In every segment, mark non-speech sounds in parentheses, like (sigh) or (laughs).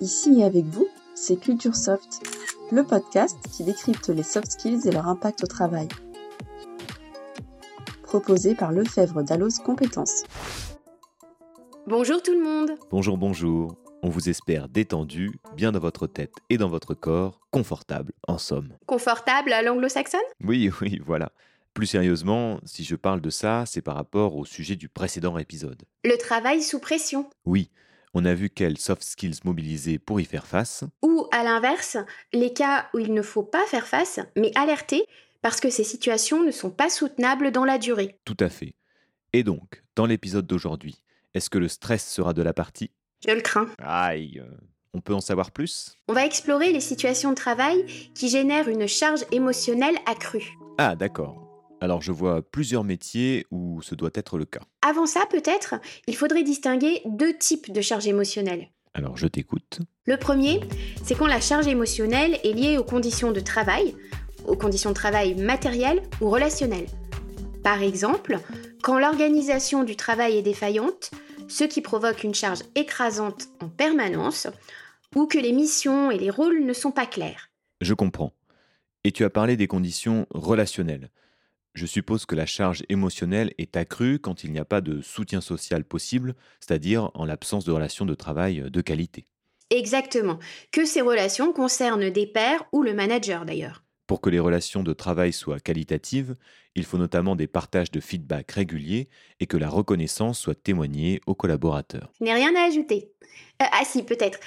Ici et avec vous, c'est Culture Soft, le podcast qui décrypte les soft skills et leur impact au travail. Proposé par Lefebvre Dalloz Compétences. Bonjour tout le monde Bonjour, bonjour. On vous espère détendu, bien dans votre tête et dans votre corps, confortable, en somme. Confortable à l'anglo-saxonne? Oui, (laughs) oui, voilà. Plus sérieusement, si je parle de ça, c'est par rapport au sujet du précédent épisode. Le travail sous pression. Oui, on a vu quels soft skills mobiliser pour y faire face. Ou à l'inverse, les cas où il ne faut pas faire face, mais alerter, parce que ces situations ne sont pas soutenables dans la durée. Tout à fait. Et donc, dans l'épisode d'aujourd'hui, est-ce que le stress sera de la partie? Je le crains. Aïe, euh, on peut en savoir plus? On va explorer les situations de travail qui génèrent une charge émotionnelle accrue. Ah, d'accord. Alors je vois plusieurs métiers où ce doit être le cas. Avant ça, peut-être, il faudrait distinguer deux types de charges émotionnelles. Alors je t'écoute. Le premier, c'est quand la charge émotionnelle est liée aux conditions de travail, aux conditions de travail matérielles ou relationnelles. Par exemple, quand l'organisation du travail est défaillante, ce qui provoque une charge écrasante en permanence, ou que les missions et les rôles ne sont pas clairs. Je comprends. Et tu as parlé des conditions relationnelles. Je suppose que la charge émotionnelle est accrue quand il n'y a pas de soutien social possible, c'est-à-dire en l'absence de relations de travail de qualité. Exactement. Que ces relations concernent des pairs ou le manager d'ailleurs. Pour que les relations de travail soient qualitatives, il faut notamment des partages de feedback réguliers et que la reconnaissance soit témoignée aux collaborateurs. Je n'ai rien à ajouter. Euh, ah si, peut-être.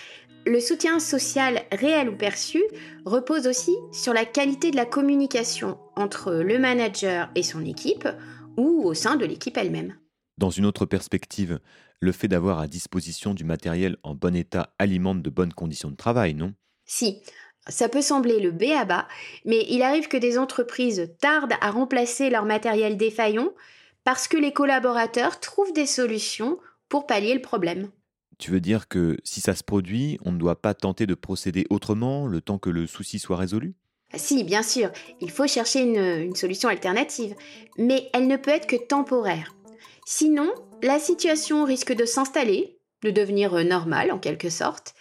Le soutien social réel ou perçu repose aussi sur la qualité de la communication entre le manager et son équipe ou au sein de l'équipe elle-même. Dans une autre perspective, le fait d'avoir à disposition du matériel en bon état alimente de bonnes conditions de travail, non? Si, ça peut sembler le B à bas, mais il arrive que des entreprises tardent à remplacer leur matériel défaillant parce que les collaborateurs trouvent des solutions pour pallier le problème. Tu veux dire que si ça se produit, on ne doit pas tenter de procéder autrement le temps que le souci soit résolu? Ah Si, bien sûr, il faut chercher une, une solution alternative, mais elle ne peut être que temporaire. Sinon, la situation risque de s'installer, de devenir euh, normale en quelque sorte.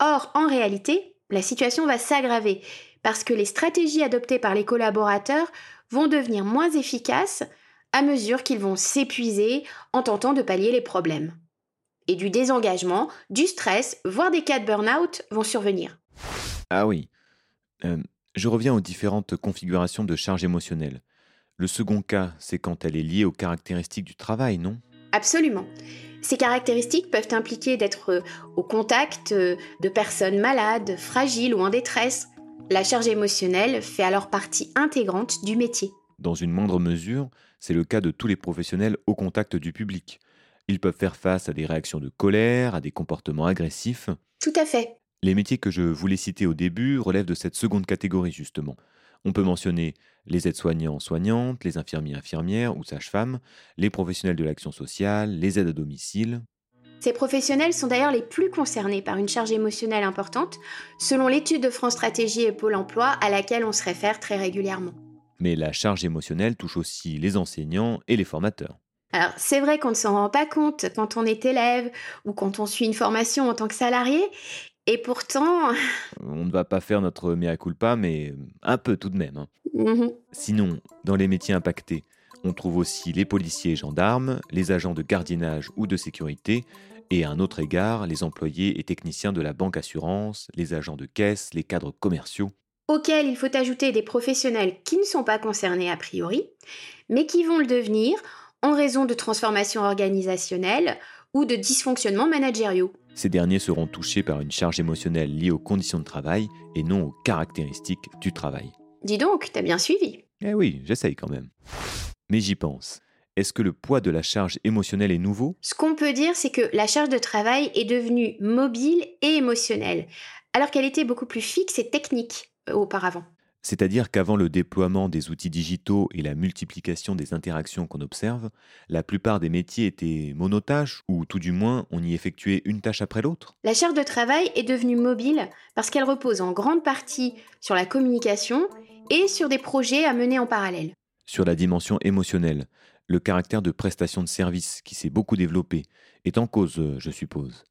Or, en réalité, la situation va s'aggraver parce que les stratégies adoptées par les collaborateurs vont devenir moins efficaces à mesure qu'ils vont s'épuiser en tentant de pallier les problèmes. Et du désengagement, du stress, voire des cas de burn-out vont survenir. Ah oui. Euh, je reviens aux différentes configurations de charge émotionnelle. Le second cas, c'est quand elle est liée aux caractéristiques du travail, non? Absolument. Ces caractéristiques peuvent impliquer d'être euh, au contact euh, de personnes malades, fragiles ou en détresse. La charge émotionnelle fait alors partie intégrante du métier. Dans une moindre mesure, c'est le cas de tous les professionnels au contact du public. Ils peuvent faire face à des réactions de colère, à des comportements agressifs. Tout à fait. Les métiers que je voulais citer au début relèvent de cette seconde catégorie, justement. On peut mentionner les aides-soignants, soignantes, les infirmiers, infirmières ou sages-femmes, les professionnels de l'action sociale, les aides à domicile. Ces professionnels sont d'ailleurs les plus concernés par une charge émotionnelle importante, selon l'étude de France Stratégie et Pôle Emploi à laquelle on se réfère très régulièrement. Mais la charge émotionnelle touche aussi les enseignants et les formateurs. Alors, c'est vrai qu'on ne s'en rend pas compte quand on est élève ou quand on suit une formation en tant que salarié, et pourtant... On ne va pas faire notre mea culpa, mais un peu tout de même. hein. Mhm. Sinon, dans les métiers impactés, on trouve aussi les policiers et gendarmes, les agents de gardiennage ou de sécurité, et à un autre égard, les employés et techniciens de la banque assurance, les agents de caisse, les cadres commerciaux. auquel il faut ajouter des professionnels qui ne sont pas concernés a priori, mais qui vont le devenir en raison de transformations organisationnelles ou de dysfonctionnements managériaux. Ces derniers seront touchés par une charge émotionnelle liée aux conditions de travail et non aux caractéristiques du travail. Dis donc, t'as bien suivi. Eh oui, j'essaye quand même. Mais j'y pense. Est-ce que le poids de la charge émotionnelle est nouveau? Ce qu'on peut dire, c'est que la charge de travail est devenue mobile et émotionnelle, alors qu'elle était beaucoup plus fixe et technique euh, auparavant. C'est-à-dire qu'avant le déploiement des outils digitaux et la multiplication des interactions qu'on observe, la plupart des métiers étaient monotâches, ou tout du moins on y effectuait une tâche après l'autre. La charge de travail est devenue mobile parce qu'elle repose en grande partie sur la communication et sur des projets à mener en parallèle. Sur la dimension émotionnelle, le caractère de prestation de service qui s'est beaucoup développé est en cause, je suppose.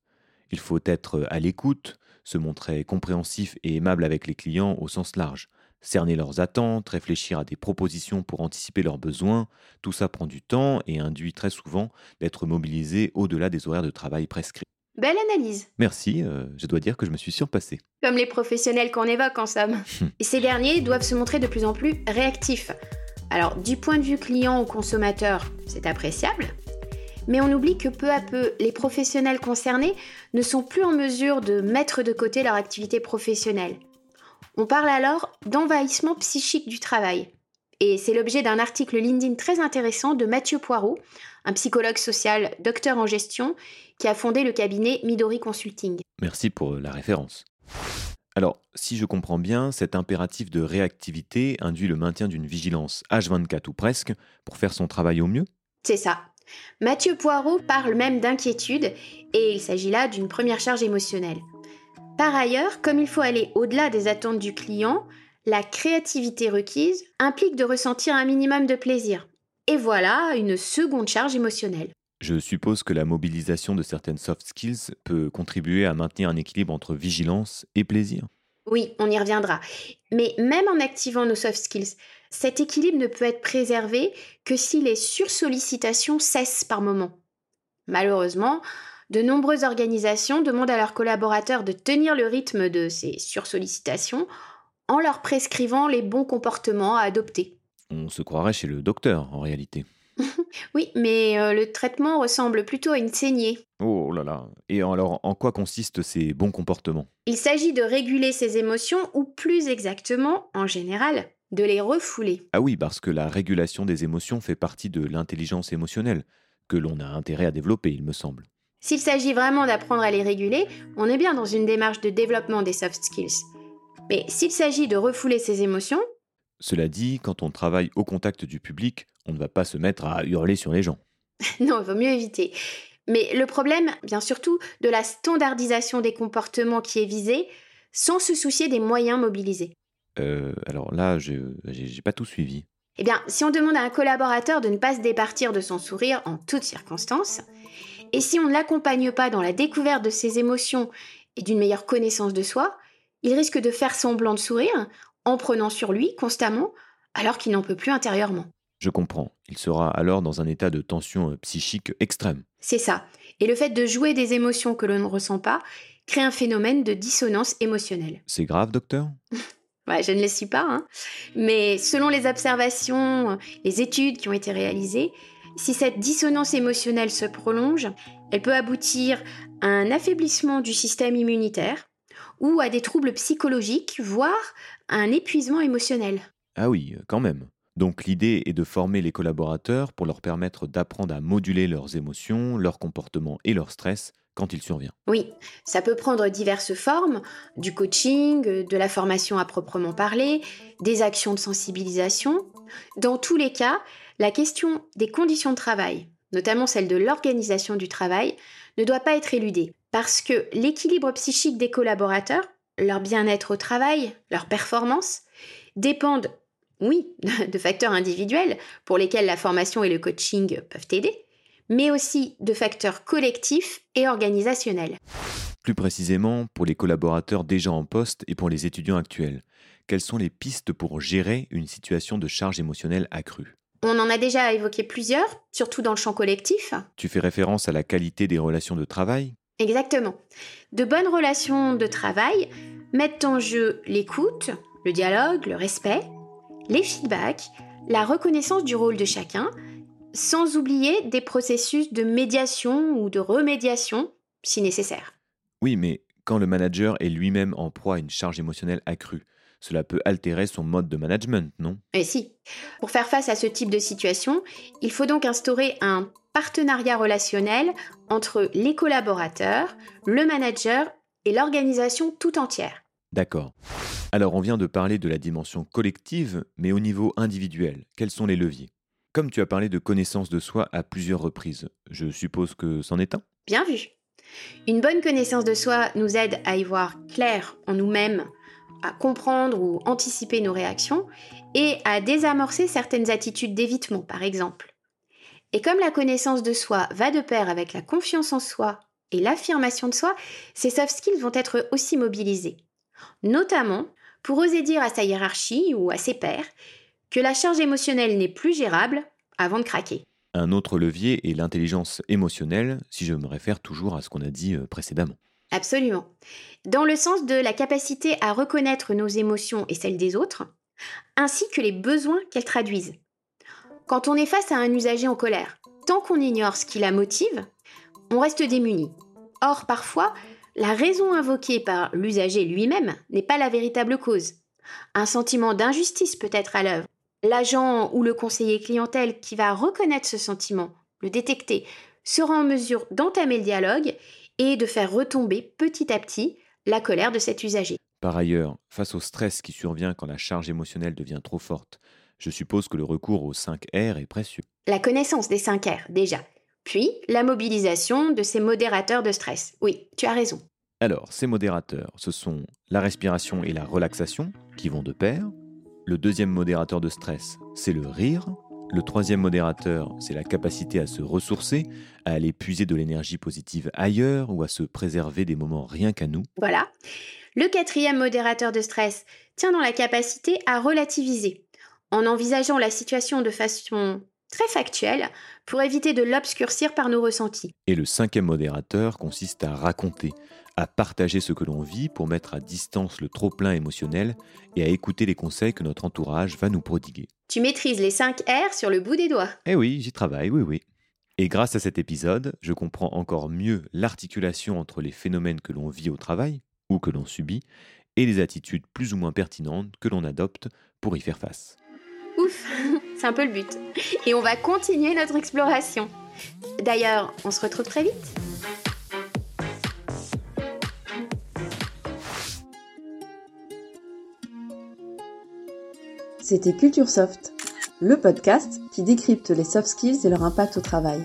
Il faut être à l'écoute, se montrer compréhensif et aimable avec les clients au sens large, cerner leurs attentes, réfléchir à des propositions pour anticiper leurs besoins, tout ça prend du temps et induit très souvent d'être mobilisé au-delà des horaires de travail prescrits. Belle analyse. Merci, euh, je dois dire que je me suis surpassé. Comme les professionnels qu'on évoque en somme. (laughs) et ces derniers doivent se montrer de plus en plus réactifs. Alors, du point de vue client ou consommateur, c'est appréciable, mais on oublie que peu à peu, les professionnels concernés ne sont plus en mesure de mettre de côté leur activité professionnelle. On parle alors d'envahissement psychique du travail. Et c'est l'objet d'un article LinkedIn très intéressant de Mathieu Poirot, un psychologue social, docteur en gestion, qui a fondé le cabinet Midori Consulting. Merci pour la référence. Alors, si je comprends bien, cet impératif de réactivité induit le maintien d'une vigilance H24 ou presque pour faire son travail au mieux? C'est ça. Mathieu Poirot parle même d'inquiétude et il s'agit là d'une première charge émotionnelle. Par ailleurs, comme il faut aller au-delà des attentes du client, la créativité requise implique de ressentir un minimum de plaisir. Et voilà une seconde charge émotionnelle. Je suppose que la mobilisation de certaines soft skills peut contribuer à maintenir un équilibre entre vigilance et plaisir. Oui, on y reviendra. Mais même en activant nos soft skills, cet équilibre ne peut être préservé que si les sursollicitations cessent par moment. Malheureusement, de nombreuses organisations demandent à leurs collaborateurs de tenir le rythme de ces sursollicitations en leur prescrivant les bons comportements à adopter. On se croirait chez le docteur en réalité. (laughs) oui, mais euh, le traitement ressemble plutôt à une saignée. Oh là là. Et alors, en quoi consistent ces bons comportements? Il s'agit de réguler ses émotions, ou plus exactement, en général, de les refouler. Ah oui, parce que la régulation des émotions fait partie de l'intelligence émotionnelle, que l'on a intérêt à développer, il me semble. S'il s'agit vraiment d'apprendre à les réguler, on est bien dans une démarche de développement des soft skills. Mais s'il s'agit de refouler ses émotions... Cela dit, quand on travaille au contact du public, on ne va pas se mettre à hurler sur les gens. (laughs) non, il vaut mieux éviter. Mais le problème vient surtout de la standardisation des comportements qui est visée, sans se soucier des moyens mobilisés. Euh, alors là, je n'ai pas tout suivi. Eh bien, si on demande à un collaborateur de ne pas se départir de son sourire en toutes circonstances, et si on ne l'accompagne pas dans la découverte de ses émotions et d'une meilleure connaissance de soi, il risque de faire semblant de sourire en prenant sur lui constamment alors qu'il n'en peut plus intérieurement. Je comprends. Il sera alors dans un état de tension euh, psychique extrême. C'est ça. Et le fait de jouer des émotions que l'on ne ressent pas crée un phénomène de dissonance émotionnelle. C'est grave, docteur? (laughs) Ouais, Je ne le suis pas. Hein. Mais selon les observations, les études qui ont été réalisées, si cette dissonance émotionnelle se prolonge, elle peut aboutir à un affaiblissement du système immunitaire ou à des troubles psychologiques, voire à un épuisement émotionnel. Ah oui, quand même. Donc l'idée est de former les collaborateurs pour leur permettre d'apprendre à moduler leurs émotions, leurs comportements et leur stress quand il survient. Oui, ça peut prendre diverses formes, du coaching, de la formation à proprement parler, des actions de sensibilisation. Dans tous les cas, la question des conditions de travail, notamment celle de l'organisation du travail, ne doit pas être éludée, parce que l'équilibre psychique des collaborateurs, leur bien-être au travail, leur performance, dépendent oui, (laughs) de facteurs individuels pour lesquels la formation et le coaching peuvent aider, mais aussi de facteurs collectifs et organisationnels. Plus précisément, pour les collaborateurs déjà en poste et pour les étudiants actuels, quelles sont les pistes pour gérer une situation de charge émotionnelle accrue? On en a déjà évoqué plusieurs, surtout dans le champ collectif. Tu fais référence à la qualité des relations de travail? Exactement. De bonnes relations de travail mettent en jeu l'écoute, le dialogue, le respect, les feedbacks, la reconnaissance du rôle de chacun, sans oublier des processus de médiation ou de remédiation si nécessaire. Oui, mais quand le manager est lui-même en proie à une charge émotionnelle accrue, cela peut altérer son mode de management, non? Eh si. Pour faire face à ce type de situation, il faut donc instaurer un partenariat relationnel entre les collaborateurs, le manager et l'organisation tout entière. D'accord. Alors on vient de parler de la dimension collective, mais au niveau individuel, quels sont les leviers? Comme tu as parlé de connaissance de soi à plusieurs reprises, je suppose que c'en est un? Bien vu. Une bonne connaissance de soi nous aide à y voir clair en nous-mêmes, à comprendre ou anticiper nos réactions et à désamorcer certaines attitudes d'évitement, par exemple. Et comme la connaissance de soi va de pair avec la confiance en soi et l'affirmation de soi, ces soft skills vont être aussi mobilisés. Notamment pour oser dire à sa hiérarchie ou à ses pairs que la charge émotionnelle n'est plus gérable avant de craquer. Un autre levier est l'intelligence émotionnelle, si je me réfère toujours à ce qu'on a dit euh, précédemment. Absolument. Dans le sens de la capacité à reconnaître nos émotions et celles des autres, ainsi que les besoins qu'elles traduisent. Quand on est face à un usager en colère, tant qu'on ignore ce qui la motive, on reste démuni. Or, parfois, la raison invoquée par l'usager lui-même n'est pas la véritable cause. Un sentiment d'injustice peut être à l'œuvre. L'agent ou le conseiller clientèle qui va reconnaître ce sentiment, le détecter, sera en mesure d'entamer le dialogue et de faire retomber petit à petit la colère de cet usager. Par ailleurs, face au stress qui survient quand la charge émotionnelle devient trop forte, je suppose que le recours aux 5 R est précieux. La connaissance des 5 R, déjà. Puis, la mobilisation de ces modérateurs de stress. Oui, tu as raison. Alors, ces modérateurs, ce sont la respiration et la relaxation, qui vont de pair. Le deuxième modérateur de stress, c'est le rire. Le troisième modérateur, c'est la capacité à se ressourcer, à aller puiser de l'énergie positive ailleurs ou à se préserver des moments rien qu'à nous. Voilà. Le quatrième modérateur de stress tient dans la capacité à relativiser, en envisageant la situation de façon très factuelle pour éviter de l'obscurcir par nos ressentis. Et le cinquième modérateur consiste à raconter, à partager ce que l'on vit pour mettre à distance le trop-plein émotionnel et à écouter les conseils que notre entourage va nous prodiguer. Tu maîtrises les 5 R sur le bout des doigts. Eh oui, j'y travaille, oui, oui. Et grâce à cet épisode, je comprends encore mieux l'articulation entre les phénomènes que l'on vit au travail, ou que l'on subit, et les attitudes plus ou moins pertinentes que l'on adopte pour y faire face. Ouf, (laughs) c'est un peu le but. Et on va continuer notre exploration. D'ailleurs, on se retrouve très vite. C'était Culture Soft, le podcast qui décrypte les soft skills et leur impact au travail.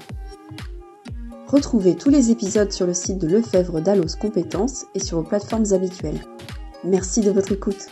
Retrouvez tous les épisodes sur le site de Lefebvre d'Allos Compétences et sur vos plateformes habituelles. Merci de votre écoute.